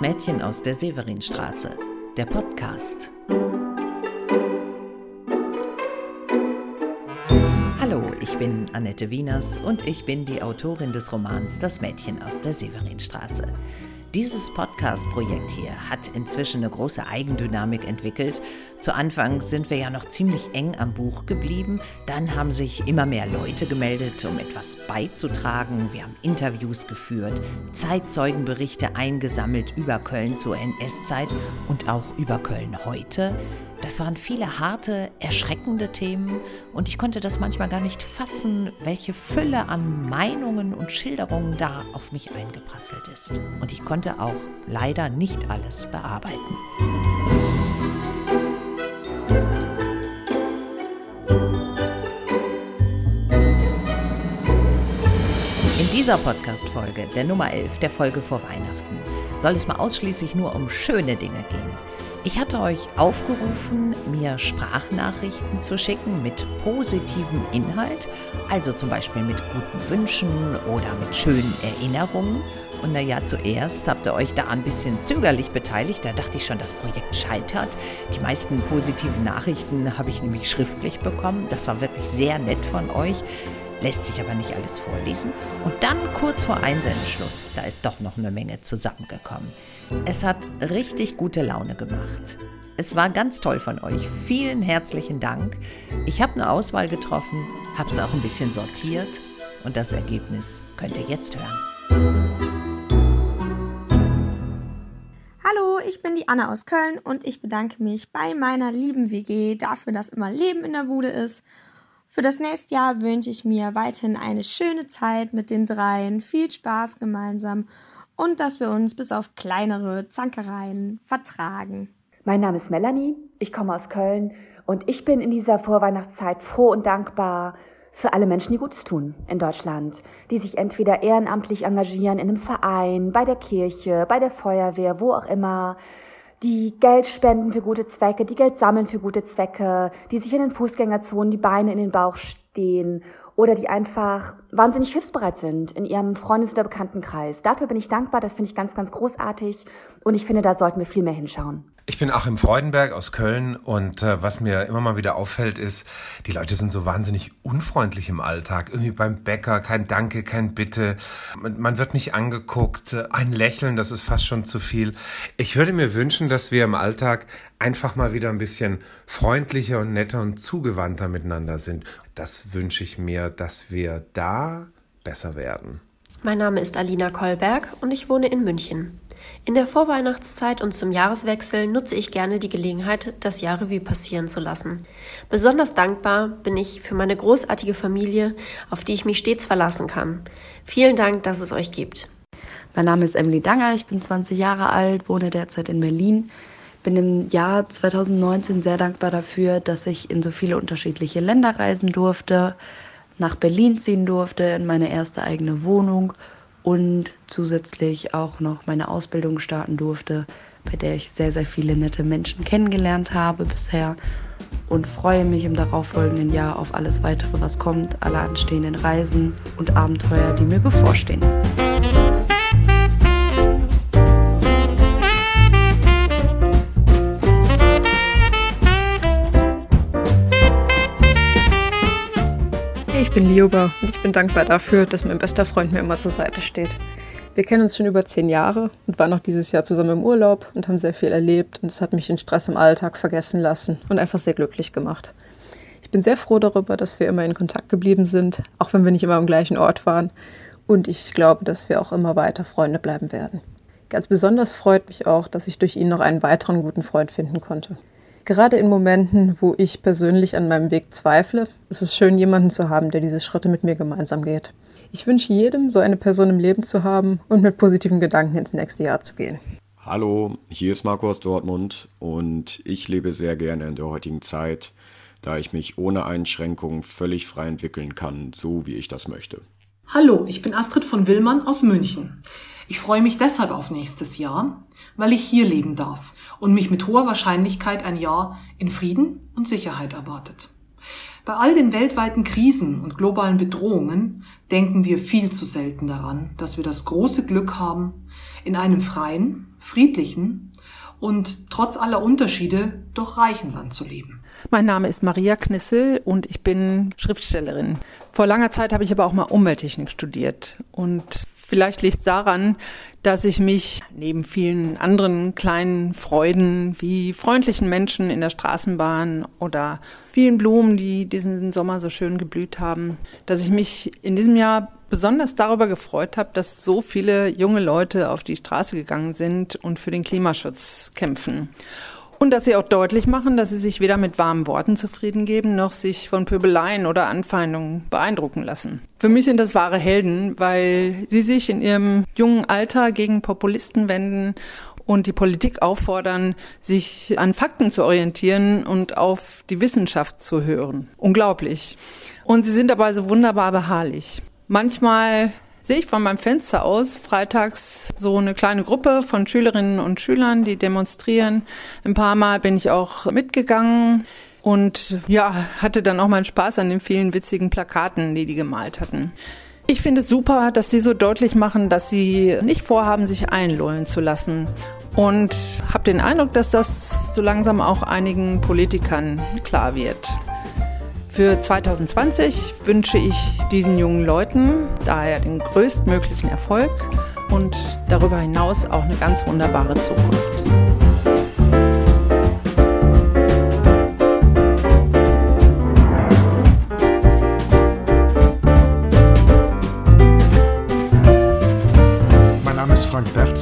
Das Mädchen aus der Severinstraße, der Podcast. Hallo, ich bin Annette Wieners und ich bin die Autorin des Romans Das Mädchen aus der Severinstraße. Dieses Podcast-Projekt hier hat inzwischen eine große Eigendynamik entwickelt. Zu Anfang sind wir ja noch ziemlich eng am Buch geblieben. Dann haben sich immer mehr Leute gemeldet, um etwas beizutragen. Wir haben Interviews geführt, Zeitzeugenberichte eingesammelt über Köln zur NS-Zeit und auch über Köln heute. Das waren viele harte, erschreckende Themen und ich konnte das manchmal gar nicht fassen, welche Fülle an Meinungen und Schilderungen da auf mich eingeprasselt ist. Und ich konnte auch leider nicht alles bearbeiten. Dieser Podcast-Folge, der Nummer 11, der Folge vor Weihnachten, soll es mal ausschließlich nur um schöne Dinge gehen. Ich hatte euch aufgerufen, mir Sprachnachrichten zu schicken mit positivem Inhalt, also zum Beispiel mit guten Wünschen oder mit schönen Erinnerungen. Und naja, zuerst habt ihr euch da ein bisschen zögerlich beteiligt. Da dachte ich schon, das Projekt scheitert. Die meisten positiven Nachrichten habe ich nämlich schriftlich bekommen. Das war wirklich sehr nett von euch lässt sich aber nicht alles vorlesen. Und dann kurz vor Einsendeschluss, da ist doch noch eine Menge zusammengekommen. Es hat richtig gute Laune gemacht. Es war ganz toll von euch. Vielen herzlichen Dank. Ich habe eine Auswahl getroffen, habe es auch ein bisschen sortiert und das Ergebnis könnt ihr jetzt hören. Hallo, ich bin die Anna aus Köln und ich bedanke mich bei meiner lieben WG dafür, dass immer Leben in der Bude ist für das nächste Jahr wünsche ich mir weiterhin eine schöne Zeit mit den dreien, viel Spaß gemeinsam und dass wir uns bis auf kleinere Zankereien vertragen. Mein Name ist Melanie, ich komme aus Köln und ich bin in dieser Vorweihnachtszeit froh und dankbar für alle Menschen, die Gutes tun in Deutschland, die sich entweder ehrenamtlich engagieren in einem Verein, bei der Kirche, bei der Feuerwehr, wo auch immer, die Geld spenden für gute Zwecke, die Geld sammeln für gute Zwecke, die sich in den Fußgängerzonen die Beine in den Bauch stehen oder die einfach wahnsinnig hilfsbereit sind in ihrem Freundes- oder Bekanntenkreis. Dafür bin ich dankbar, das finde ich ganz, ganz großartig und ich finde, da sollten wir viel mehr hinschauen. Ich bin Achim Freudenberg aus Köln und äh, was mir immer mal wieder auffällt, ist, die Leute sind so wahnsinnig unfreundlich im Alltag. Irgendwie beim Bäcker, kein Danke, kein Bitte. Man, man wird nicht angeguckt. Ein Lächeln, das ist fast schon zu viel. Ich würde mir wünschen, dass wir im Alltag einfach mal wieder ein bisschen freundlicher und netter und zugewandter miteinander sind. Das wünsche ich mir, dass wir da besser werden. Mein Name ist Alina Kolberg und ich wohne in München. In der Vorweihnachtszeit und zum Jahreswechsel nutze ich gerne die Gelegenheit, das Jahr Revue passieren zu lassen. Besonders dankbar bin ich für meine großartige Familie, auf die ich mich stets verlassen kann. Vielen Dank, dass es euch gibt. Mein Name ist Emily Danger, ich bin 20 Jahre alt, wohne derzeit in Berlin. Bin im Jahr 2019 sehr dankbar dafür, dass ich in so viele unterschiedliche Länder reisen durfte, nach Berlin ziehen durfte, in meine erste eigene Wohnung und zusätzlich auch noch meine Ausbildung starten durfte, bei der ich sehr, sehr viele nette Menschen kennengelernt habe bisher und freue mich im darauffolgenden Jahr auf alles weitere, was kommt, alle anstehenden Reisen und Abenteuer, die mir bevorstehen. Ich bin Lioba und ich bin dankbar dafür, dass mein bester Freund mir immer zur Seite steht. Wir kennen uns schon über zehn Jahre und waren auch dieses Jahr zusammen im Urlaub und haben sehr viel erlebt und es hat mich den Stress im Alltag vergessen lassen und einfach sehr glücklich gemacht. Ich bin sehr froh darüber, dass wir immer in Kontakt geblieben sind, auch wenn wir nicht immer am gleichen Ort waren und ich glaube, dass wir auch immer weiter Freunde bleiben werden. Ganz besonders freut mich auch, dass ich durch ihn noch einen weiteren guten Freund finden konnte. Gerade in Momenten, wo ich persönlich an meinem Weg zweifle, ist es schön, jemanden zu haben, der diese Schritte mit mir gemeinsam geht. Ich wünsche jedem, so eine Person im Leben zu haben und mit positiven Gedanken ins nächste Jahr zu gehen. Hallo, hier ist Marco aus Dortmund und ich lebe sehr gerne in der heutigen Zeit, da ich mich ohne Einschränkungen völlig frei entwickeln kann, so wie ich das möchte. Hallo, ich bin Astrid von Willmann aus München. Ich freue mich deshalb auf nächstes Jahr, weil ich hier leben darf und mich mit hoher Wahrscheinlichkeit ein Jahr in Frieden und Sicherheit erwartet. Bei all den weltweiten Krisen und globalen Bedrohungen denken wir viel zu selten daran, dass wir das große Glück haben, in einem freien, friedlichen und trotz aller Unterschiede doch reichen Land zu leben. Mein Name ist Maria Knissel und ich bin Schriftstellerin. Vor langer Zeit habe ich aber auch mal Umwelttechnik studiert und Vielleicht liegt es daran, dass ich mich neben vielen anderen kleinen Freuden wie freundlichen Menschen in der Straßenbahn oder vielen Blumen, die diesen Sommer so schön geblüht haben, dass ich mich in diesem Jahr besonders darüber gefreut habe, dass so viele junge Leute auf die Straße gegangen sind und für den Klimaschutz kämpfen. Und dass sie auch deutlich machen, dass sie sich weder mit warmen Worten zufrieden geben, noch sich von Pöbeleien oder Anfeindungen beeindrucken lassen. Für mich sind das wahre Helden, weil sie sich in ihrem jungen Alter gegen Populisten wenden und die Politik auffordern, sich an Fakten zu orientieren und auf die Wissenschaft zu hören. Unglaublich. Und sie sind dabei so wunderbar beharrlich. Manchmal sehe ich von meinem Fenster aus freitags so eine kleine Gruppe von Schülerinnen und Schülern, die demonstrieren. Ein paar Mal bin ich auch mitgegangen und ja, hatte dann auch meinen Spaß an den vielen witzigen Plakaten, die die gemalt hatten. Ich finde es super, dass sie so deutlich machen, dass sie nicht vorhaben, sich einlullen zu lassen. Und habe den Eindruck, dass das so langsam auch einigen Politikern klar wird. Für 2020 wünsche ich diesen jungen Leuten daher den größtmöglichen Erfolg und darüber hinaus auch eine ganz wunderbare Zukunft.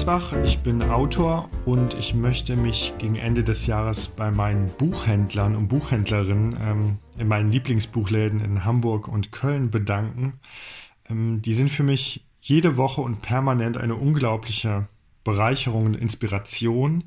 Berzbach, ich bin Autor und ich möchte mich gegen Ende des Jahres bei meinen Buchhändlern und Buchhändlerinnen ähm, in meinen Lieblingsbuchläden in Hamburg und Köln bedanken. Ähm, die sind für mich jede Woche und permanent eine unglaubliche Bereicherung und Inspiration.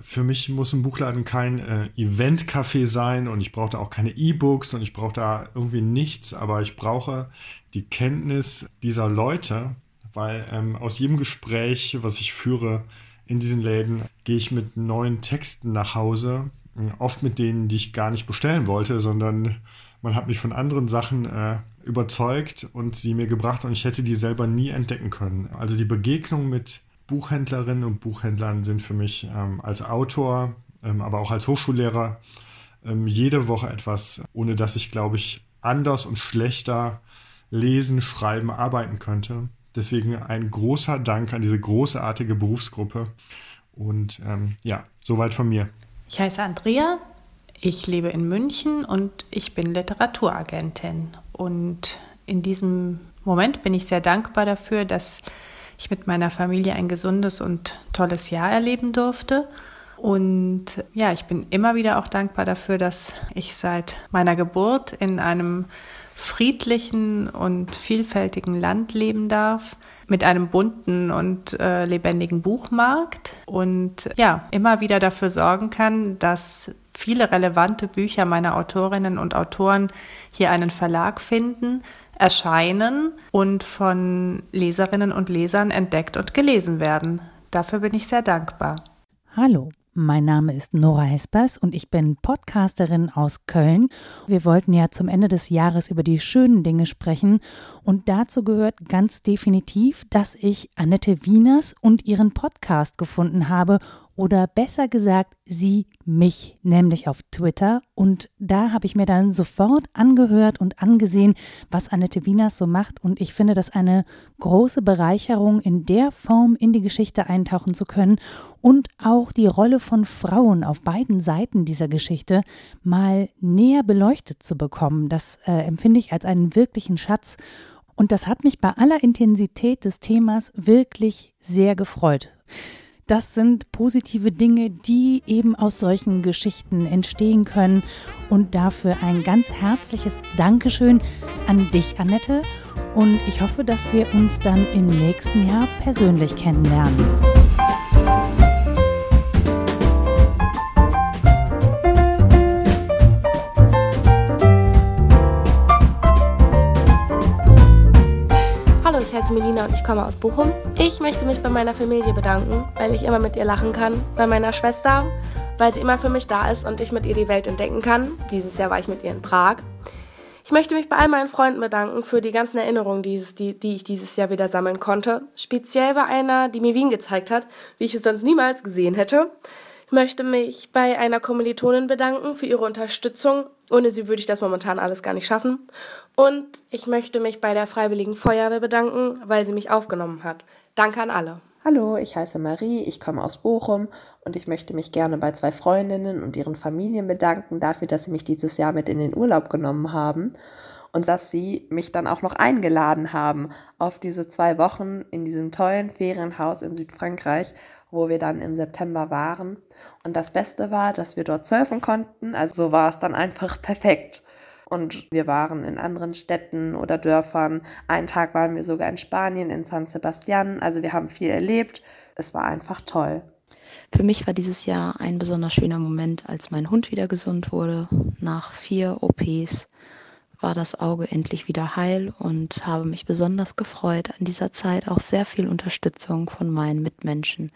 Für mich muss ein Buchladen kein äh, Event-Café sein und ich brauche da auch keine E-Books und ich brauche da irgendwie nichts, aber ich brauche die Kenntnis dieser Leute, weil ähm, aus jedem Gespräch, was ich führe in diesen Läden, gehe ich mit neuen Texten nach Hause, äh, oft mit denen, die ich gar nicht bestellen wollte, sondern man hat mich von anderen Sachen äh, überzeugt und sie mir gebracht und ich hätte die selber nie entdecken können. Also die Begegnung mit Buchhändlerinnen und Buchhändlern sind für mich ähm, als Autor, ähm, aber auch als Hochschullehrer ähm, jede Woche etwas, ohne dass ich, glaube ich, anders und schlechter lesen, schreiben, arbeiten könnte. Deswegen ein großer Dank an diese großartige Berufsgruppe. Und ähm, ja, soweit von mir. Ich heiße Andrea, ich lebe in München und ich bin Literaturagentin. Und in diesem Moment bin ich sehr dankbar dafür, dass ich mit meiner Familie ein gesundes und tolles Jahr erleben durfte. Und ja, ich bin immer wieder auch dankbar dafür, dass ich seit meiner Geburt in einem friedlichen und vielfältigen Land leben darf, mit einem bunten und äh, lebendigen Buchmarkt und ja, immer wieder dafür sorgen kann, dass viele relevante Bücher meiner Autorinnen und Autoren hier einen Verlag finden, erscheinen und von Leserinnen und Lesern entdeckt und gelesen werden. Dafür bin ich sehr dankbar. Hallo, mein Name ist Nora Hespers und ich bin Podcasterin aus Köln. Wir wollten ja zum Ende des Jahres über die schönen Dinge sprechen und dazu gehört ganz definitiv, dass ich Annette Wieners und ihren Podcast gefunden habe oder besser gesagt, sie mich, nämlich auf Twitter. Und da habe ich mir dann sofort angehört und angesehen, was Annette Wieners so macht. Und ich finde das eine große Bereicherung, in der Form in die Geschichte eintauchen zu können und auch die Rolle von Frauen auf beiden Seiten dieser Geschichte mal näher beleuchtet zu bekommen. Das äh, empfinde ich als einen wirklichen Schatz. Und das hat mich bei aller Intensität des Themas wirklich sehr gefreut. Das sind positive Dinge, die eben aus solchen Geschichten entstehen können. Und dafür ein ganz herzliches Dankeschön an dich, Annette. Und ich hoffe, dass wir uns dann im nächsten Jahr persönlich kennenlernen. ich heiße Melina und ich komme aus Bochum. Ich möchte mich bei meiner Familie bedanken, weil ich immer mit ihr lachen kann. Bei meiner Schwester, weil sie immer für mich da ist und ich mit ihr die Welt entdecken kann. Dieses Jahr war ich mit ihr in Prag. Ich möchte mich bei all meinen Freunden bedanken für die ganzen Erinnerungen, die, die, ich dieses Jahr wieder sammeln konnte. Speziell bei einer, die mir Wien gezeigt hat, wie ich es sonst niemals gesehen hätte. Ich möchte mich bei einer Kommilitonin bedanken für ihre Unterstützung. Ohne sie würde ich das momentan alles gar nicht schaffen. Und ich möchte mich bei der Freiwilligen Feuerwehr bedanken, weil sie mich aufgenommen hat. Danke an alle. Hallo, ich heiße Marie, ich komme aus Bochum und ich möchte mich gerne bei zwei Freundinnen und ihren Familien bedanken dafür, dass sie mich dieses Jahr mit in den Urlaub genommen haben und dass sie mich dann auch noch eingeladen haben auf diese zwei Wochen in diesem tollen Ferienhaus in Südfrankreich, wo wir dann im September waren. Und das Beste war, dass wir dort surfen konnten, also so war es dann einfach perfekt. Und wir waren in anderen Städten oder Dörfern. Einen Tag waren wir sogar in Spanien, in San Sebastian. Also wir haben viel erlebt. Es war einfach toll. Für mich war dieses Jahr ein besonders schöner Moment, als mein Hund wieder gesund wurde. Nach vier OPs war das Auge endlich wieder heil und habe mich besonders gefreut, an dieser Zeit auch sehr viel Unterstützung von meinen Mitmenschen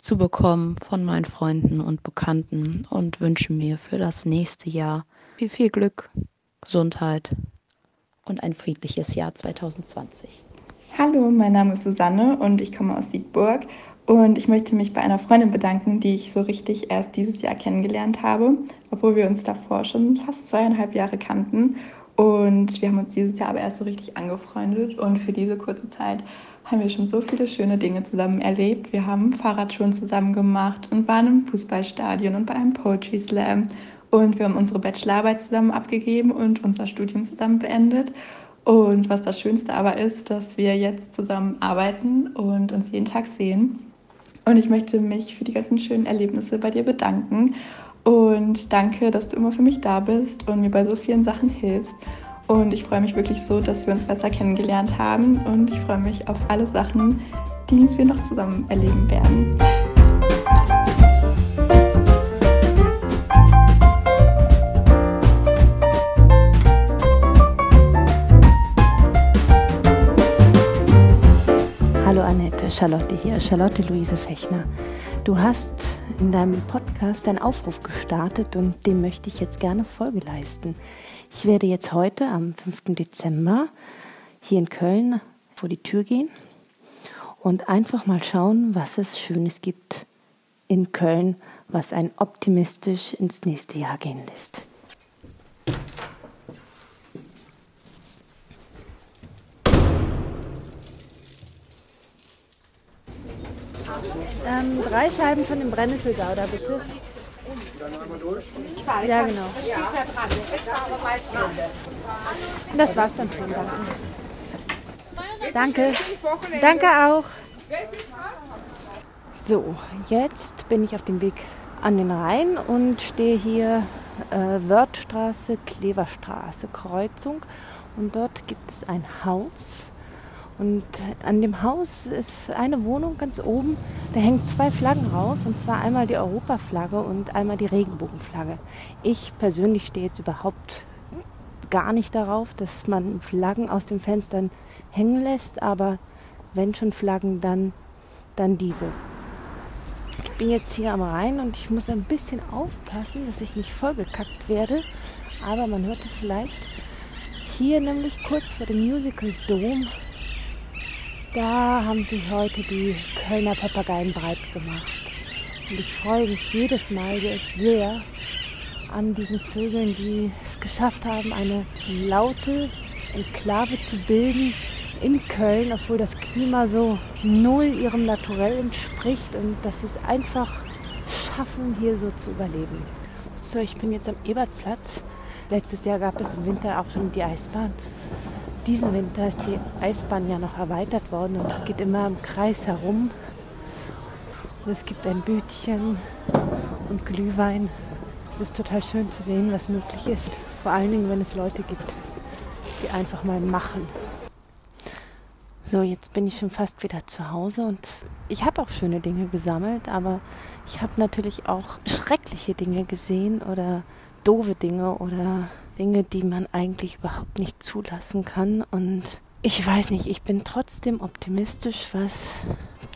zu bekommen, von meinen Freunden und Bekannten und wünsche mir für das nächste Jahr viel, viel Glück, Gesundheit und ein friedliches Jahr 2020. Hallo, mein Name ist Susanne und ich komme aus Siegburg und ich möchte mich bei einer Freundin bedanken, die ich so richtig erst dieses Jahr kennengelernt habe, obwohl wir uns davor schon fast zweieinhalb Jahre kannten. Und wir haben uns dieses Jahr aber erst so richtig angefreundet und für diese kurze Zeit haben wir schon so viele schöne Dinge zusammen erlebt. Wir haben Fahrradschuhen zusammen gemacht und waren im Fußballstadion und bei einem Poetry Slam und wir haben unsere Bachelorarbeit zusammen abgegeben und unser Studium zusammen beendet. Und was das Schönste aber ist, dass wir jetzt zusammen arbeiten und uns jeden Tag sehen. Und ich möchte mich für die ganzen schönen Erlebnisse bei dir bedanken. Und danke, dass du immer für mich da bist und mir bei so vielen Sachen hilfst. Und ich freue mich wirklich so, dass wir uns besser kennengelernt haben. Und ich freue mich auf alle Sachen, die wir noch zusammen erleben werden. Charlotte hier, Charlotte Luise Fechner. Du hast in deinem Podcast einen Aufruf gestartet und dem möchte ich jetzt gerne Folge leisten. Ich werde jetzt heute am 5. Dezember hier in Köln vor die Tür gehen und einfach mal schauen, was es Schönes gibt in Köln, was einen optimistisch ins nächste Jahr gehen lässt. Ähm, drei Scheiben von dem Brennnesselgouda, bitte. Ich fahre, ja, genau. Das war's dann schon, danke. Danke. Danke auch. So, jetzt bin ich auf dem Weg an den Rhein und stehe hier äh, Wörthstraße, Kleverstraße, Kreuzung. Und dort gibt es ein Haus und an dem Haus ist eine Wohnung ganz oben, da hängen zwei Flaggen raus, und zwar einmal die Europaflagge und einmal die Regenbogenflagge. Ich persönlich stehe jetzt überhaupt gar nicht darauf, dass man Flaggen aus den Fenstern hängen lässt, aber wenn schon Flaggen, dann, dann diese. Ich bin jetzt hier am Rhein und ich muss ein bisschen aufpassen, dass ich nicht vollgekackt werde, aber man hört es vielleicht. Hier nämlich kurz vor dem Musical Dome da haben sich heute die Kölner Papageien breit gemacht. Und ich freue mich jedes Mal sehr an diesen Vögeln, die es geschafft haben, eine laute Enklave zu bilden in Köln, obwohl das Klima so null ihrem Naturell entspricht und dass sie es einfach schaffen, hier so zu überleben. So, ich bin jetzt am Ebertplatz. Letztes Jahr gab es im Winter auch schon die Eisbahn diesen Winter ist die Eisbahn ja noch erweitert worden und geht immer im Kreis herum. Und es gibt ein Bütchen und Glühwein. Es ist total schön zu sehen, was möglich ist. Vor allen Dingen, wenn es Leute gibt, die einfach mal machen. So, jetzt bin ich schon fast wieder zu Hause und ich habe auch schöne Dinge gesammelt, aber ich habe natürlich auch schreckliche Dinge gesehen oder doofe Dinge oder Dinge, die man eigentlich überhaupt nicht zulassen kann. Und ich weiß nicht, ich bin trotzdem optimistisch, was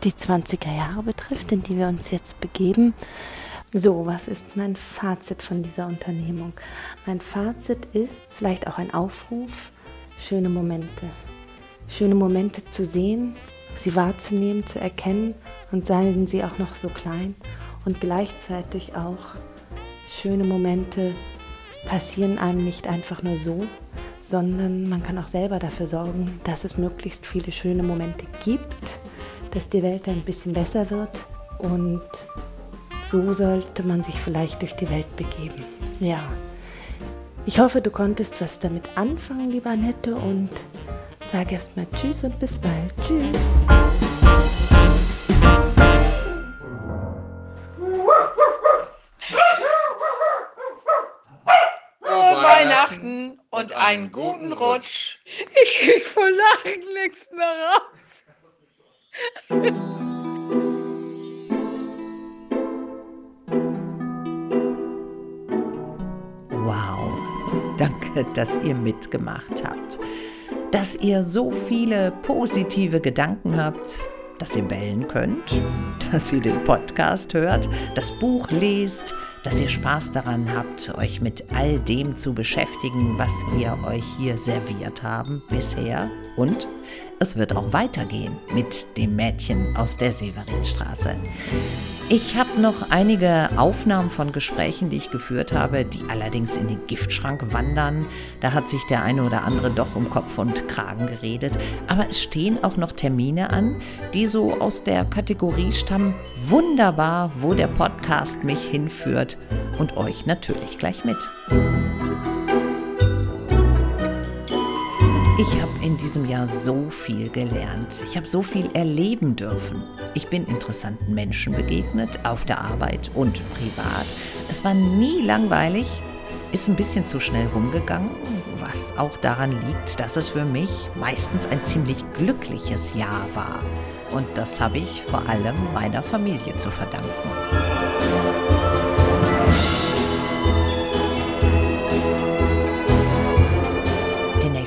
die 20er Jahre betrifft, in die wir uns jetzt begeben. So, was ist mein Fazit von dieser Unternehmung? Mein Fazit ist vielleicht auch ein Aufruf, schöne Momente. Schöne Momente zu sehen, sie wahrzunehmen, zu erkennen und seien sie auch noch so klein und gleichzeitig auch schöne Momente passieren einem nicht einfach nur so, sondern man kann auch selber dafür sorgen, dass es möglichst viele schöne Momente gibt, dass die Welt ein bisschen besser wird und so sollte man sich vielleicht durch die Welt begeben. Ja. Ich hoffe, du konntest was damit anfangen, lieber Annette, und sag erstmal Tschüss und bis bald. Tschüss. Einen guten Rutsch. Ich krieg vor Lachen nichts mehr raus. Danke, dass ihr mitgemacht habt. Dass ihr so viele positive Gedanken habt, dass ihr bellen könnt, dass ihr den Podcast hört, das Buch lest, dass ihr Spaß daran habt, euch mit all dem zu beschäftigen, was wir euch hier serviert haben bisher. Und es wird auch weitergehen mit dem Mädchen aus der Severinstraße. Ich habe noch einige Aufnahmen von Gesprächen, die ich geführt habe, die allerdings in den Giftschrank wandern. Da hat sich der eine oder andere doch um Kopf und Kragen geredet. Aber es stehen auch noch Termine an, die so aus der Kategorie stammen. Wunderbar, wo der Podcast mich hinführt und euch natürlich gleich mit. Ich habe in diesem Jahr so viel gelernt. Ich habe so viel erleben dürfen. Ich bin interessanten Menschen begegnet, auf der Arbeit und privat. Es war nie langweilig, ist ein bisschen zu schnell rumgegangen, was auch daran liegt, dass es für mich meistens ein ziemlich glückliches Jahr war. Und das habe ich vor allem meiner Familie zu verdanken.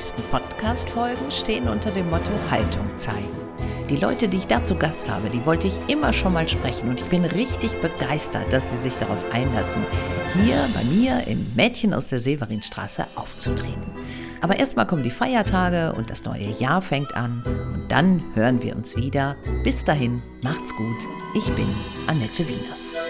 Nächsten Podcast-Folgen stehen unter dem Motto Haltung zeigen. Die Leute, die ich da zu Gast habe, die wollte ich immer schon mal sprechen und ich bin richtig begeistert, dass sie sich darauf einlassen, hier bei mir im Mädchen aus der Severinstraße aufzutreten. Aber erstmal kommen die Feiertage und das neue Jahr fängt an und dann hören wir uns wieder. Bis dahin, macht's gut. Ich bin Annette Wieners.